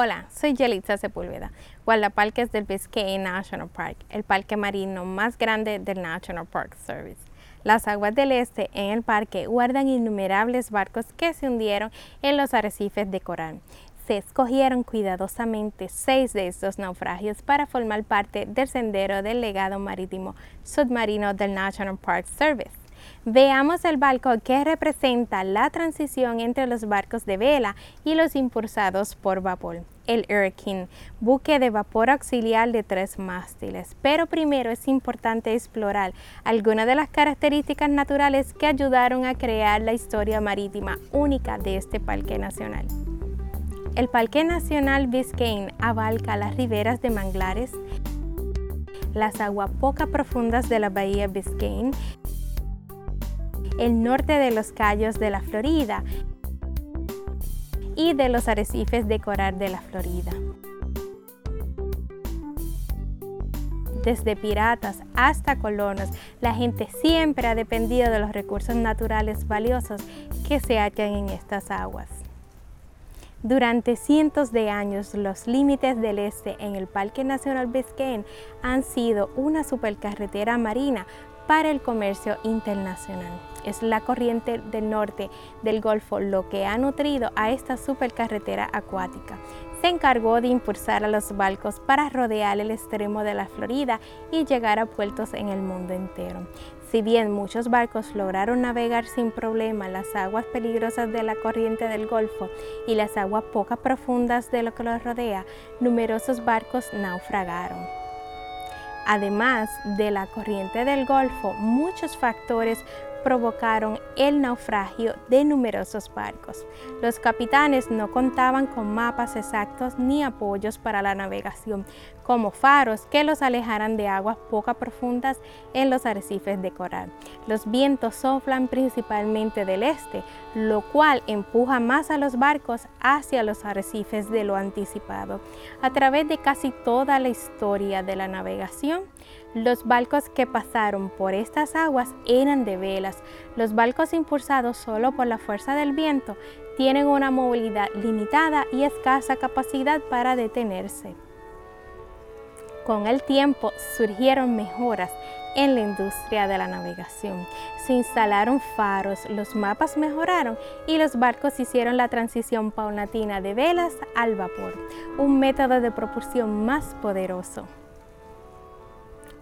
Hola, soy Yelitza Sepúlveda, guardaparques del Biscayne National Park, el parque marino más grande del National Park Service. Las aguas del este en el parque guardan innumerables barcos que se hundieron en los arrecifes de coral. Se escogieron cuidadosamente seis de estos naufragios para formar parte del sendero del legado marítimo submarino del National Park Service. Veamos el barco que representa la transición entre los barcos de vela y los impulsados por vapor, el Hurricane, buque de vapor auxiliar de tres mástiles. Pero primero es importante explorar algunas de las características naturales que ayudaron a crear la historia marítima única de este parque nacional. El Parque Nacional Biscayne abarca las riberas de manglares, las aguas poco profundas de la bahía Biscayne el norte de los Cayos de la Florida y de los arrecifes de coral de la Florida. Desde piratas hasta colonos, la gente siempre ha dependido de los recursos naturales valiosos que se hallan en estas aguas. Durante cientos de años, los límites del este en el Parque Nacional Biscayne han sido una supercarretera marina para el comercio internacional. Es la corriente del norte del Golfo lo que ha nutrido a esta supercarretera acuática. Se encargó de impulsar a los barcos para rodear el extremo de la Florida y llegar a puertos en el mundo entero. Si bien muchos barcos lograron navegar sin problema las aguas peligrosas de la corriente del Golfo y las aguas poco profundas de lo que los rodea, numerosos barcos naufragaron. Además de la corriente del Golfo, muchos factores provocaron el naufragio de numerosos barcos. Los capitanes no contaban con mapas exactos ni apoyos para la navegación, como faros que los alejaran de aguas poco profundas en los arrecifes de coral. Los vientos soplan principalmente del este, lo cual empuja más a los barcos hacia los arrecifes de lo anticipado. A través de casi toda la historia de la navegación, los barcos que pasaron por estas aguas eran de Los barcos impulsados solo por la fuerza del viento tienen una movilidad limitada y escasa capacidad para detenerse. Con el tiempo surgieron mejoras en la industria de la navegación. Se instalaron faros, los mapas mejoraron y los barcos hicieron la transición paulatina de velas al vapor, un método de propulsión más poderoso.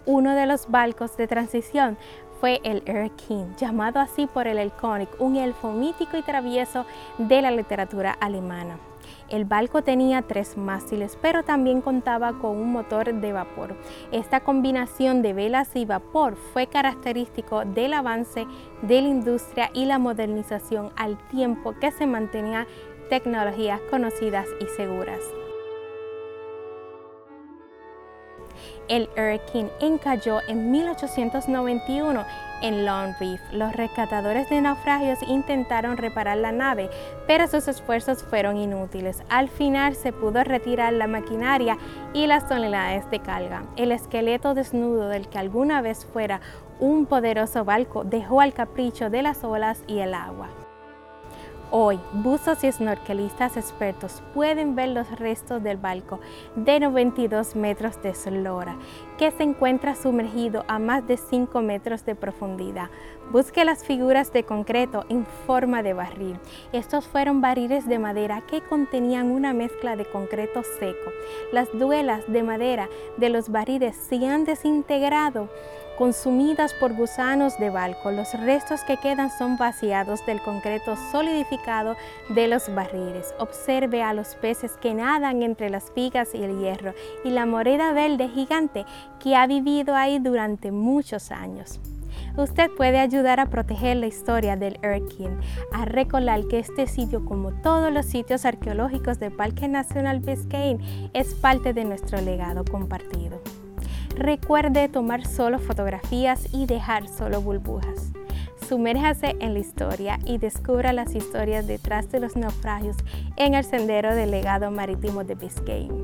Uno de los barcos de transición fue el Erkin, llamado así por el Elkonig, un elfo mítico y travieso de la literatura alemana. El barco tenía tres mástiles, pero también contaba con un motor de vapor. Esta combinación de velas y vapor fue característico del avance de la industria y la modernización al tiempo que se mantenía tecnologías conocidas y seguras. El Hurricane encalló en 1891 en Long Reef. Los rescatadores de naufragios intentaron reparar la nave, pero sus esfuerzos fueron inútiles. Al final se pudo retirar la maquinaria y las toneladas de carga. El esqueleto desnudo del que alguna vez fuera un poderoso barco dejó al capricho de las olas y el agua. Hoy, buzos y snorkelistas expertos pueden ver los restos del barco de 92 metros de eslora, que se encuentra sumergido a más de 5 metros de profundidad. Busque las figuras de concreto en forma de barril. Estos fueron barriles de madera que contenían una mezcla de concreto seco. Las duelas de madera de los barriles se han desintegrado consumidas por gusanos de barco. Los restos que quedan son vaciados del concreto solidificado de los barriles. Observe a los peces que nadan entre las vigas y el hierro y la moreda verde gigante que ha vivido ahí durante muchos años. Usted puede ayudar a proteger la historia del Erkin, a recordar que este sitio, como todos los sitios arqueológicos del Parque Nacional Biscayne, es parte de nuestro legado compartido. Recuerde tomar solo fotografías y dejar solo burbujas. Sumérjase en la historia y descubra las historias detrás de los naufragios en el sendero del legado marítimo de Biscayne.